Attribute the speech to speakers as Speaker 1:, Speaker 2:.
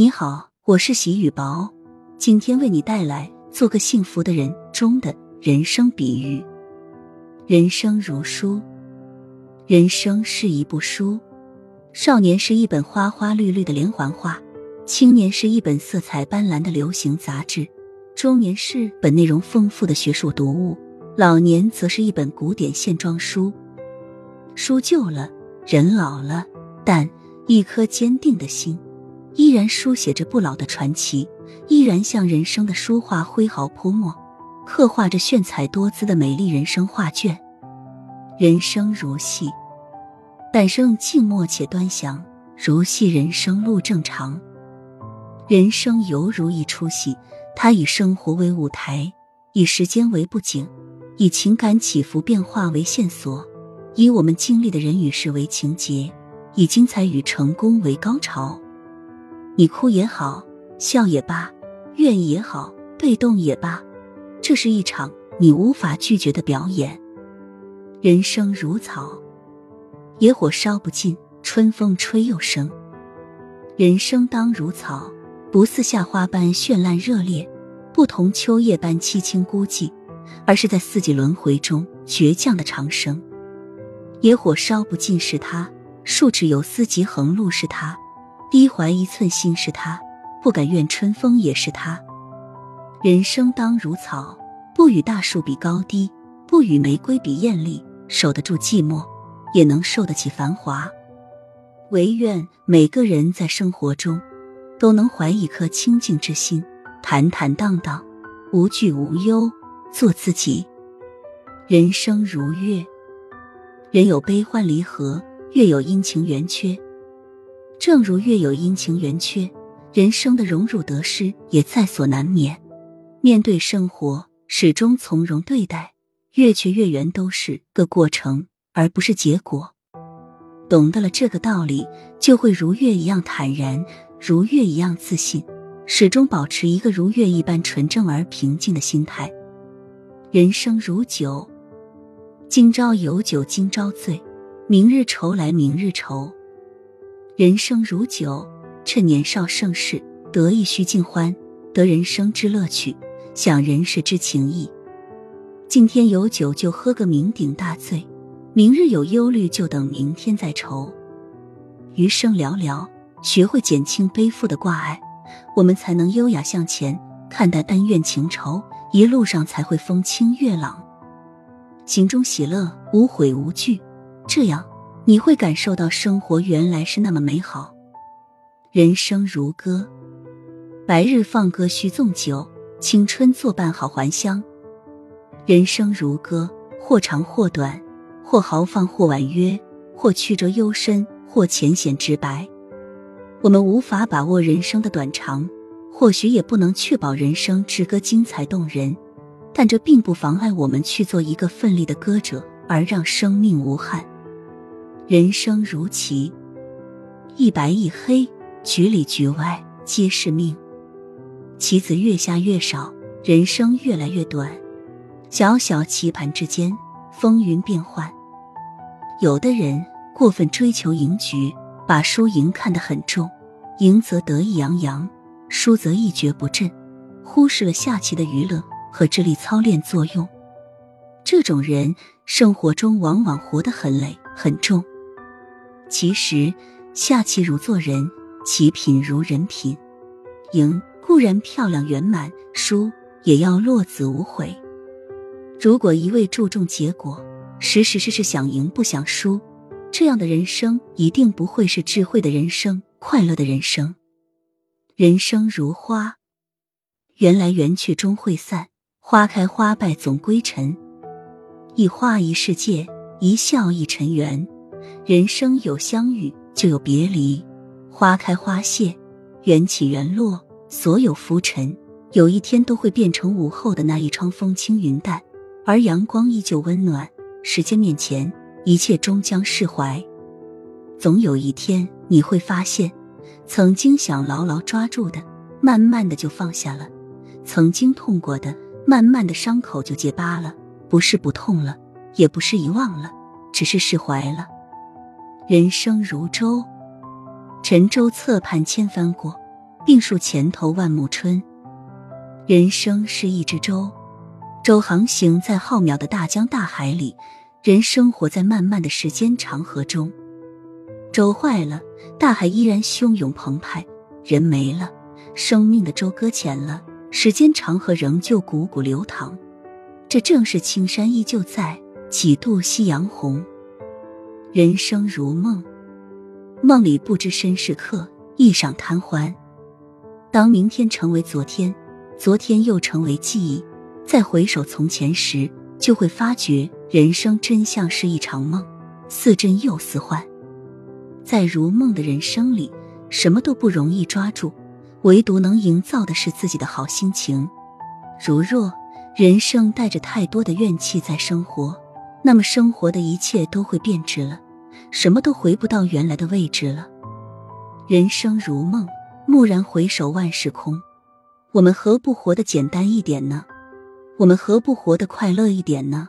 Speaker 1: 你好，我是喜雨薄，今天为你带来《做个幸福的人》中的人生比喻。人生如书，人生是一部书。少年是一本花花绿绿的连环画，青年是一本色彩斑斓的流行杂志，中年是本内容丰富的学术读物，老年则是一本古典线装书。书旧了，人老了，但一颗坚定的心。依然书写着不老的传奇，依然向人生的书画挥毫泼墨，刻画着炫彩多姿的美丽人生画卷。人生如戏，诞生静默且端详，如戏人生路正常。人生犹如一出戏，它以生活为舞台，以时间为布景，以情感起伏变化为线索，以我们经历的人与事为情节，以精彩与成功为高潮。你哭也好，笑也罢，愿意也好，被动也罢，这是一场你无法拒绝的表演。人生如草，野火烧不尽，春风吹又生。人生当如草，不似夏花般绚烂热烈，不同秋叶般凄清孤寂，而是在四季轮回中倔强的长生。野火烧不尽是它，树脂有丝及横路是它。低怀一寸心是他，不敢怨春风也是他。人生当如草，不与大树比高低，不与玫瑰比艳丽，守得住寂寞，也能受得起繁华。唯愿每个人在生活中，都能怀一颗清净之心，坦坦荡荡，无惧无忧，做自己。人生如月，人有悲欢离合，月有阴晴圆缺。正如月有阴晴圆缺，人生的荣辱得失也在所难免。面对生活，始终从容对待，月缺月圆都是个过程，而不是结果。懂得了这个道理，就会如月一样坦然，如月一样自信，始终保持一个如月一般纯正而平静的心态。人生如酒，今朝有酒今朝醉，明日愁来明日愁。人生如酒，趁年少盛世，得意须尽欢，得人生之乐趣，享人世之情谊。今天有酒就喝个酩酊大醉，明日有忧虑就等明天再愁。余生寥寥，学会减轻背负的挂碍，我们才能优雅向前，看待恩怨情仇，一路上才会风清月朗，心中喜乐，无悔无惧，这样。你会感受到生活原来是那么美好。人生如歌，白日放歌须纵酒，青春作伴好还乡。人生如歌，或长或短，或豪放或婉约，或曲折幽深，或浅显直白。我们无法把握人生的短长，或许也不能确保人生之歌精彩动人，但这并不妨碍我们去做一个奋力的歌者，而让生命无憾。人生如棋，一白一黑，局里局外皆是命。棋子越下越少，人生越来越短。小小棋盘之间，风云变幻。有的人过分追求赢局，把输赢看得很重，赢则得意洋洋，输则一蹶不振，忽视了下棋的娱乐和智力操练作用。这种人生活中往往活得很累很重。其实，下棋如做人，棋品如人品。赢固然漂亮圆满，输也要落子无悔。如果一味注重结果，时时事事想赢不想输，这样的人生一定不会是智慧的人生，快乐的人生。人生如花，缘来缘去终会散，花开花败总归尘。一花一世界，一笑一尘缘。人生有相遇，就有别离；花开花谢，缘起缘落，所有浮尘，有一天都会变成午后的那一窗风轻云淡，而阳光依旧温暖。时间面前，一切终将释怀。总有一天，你会发现，曾经想牢牢抓住的，慢慢的就放下了；曾经痛过的，慢慢的伤口就结疤了。不是不痛了，也不是遗忘了，只是释怀了。人生如舟，沉舟侧畔千帆过，病树前头万木春。人生是一只舟，舟航行在浩渺的大江大海里，人生活在漫漫的时间长河中。舟坏了，大海依然汹涌澎湃；人没了，生命的舟搁浅了，时间长河仍旧汩汩流淌。这正是青山依旧在，几度夕阳红。人生如梦，梦里不知身是客，一晌贪欢。当明天成为昨天，昨天又成为记忆，再回首从前时，就会发觉人生真像是一场梦，似真又似幻。在如梦的人生里，什么都不容易抓住，唯独能营造的是自己的好心情。如若人生带着太多的怨气在生活。那么生活的一切都会变质了，什么都回不到原来的位置了。人生如梦，蓦然回首，万事空。我们何不活得简单一点呢？我们何不活得快乐一点呢？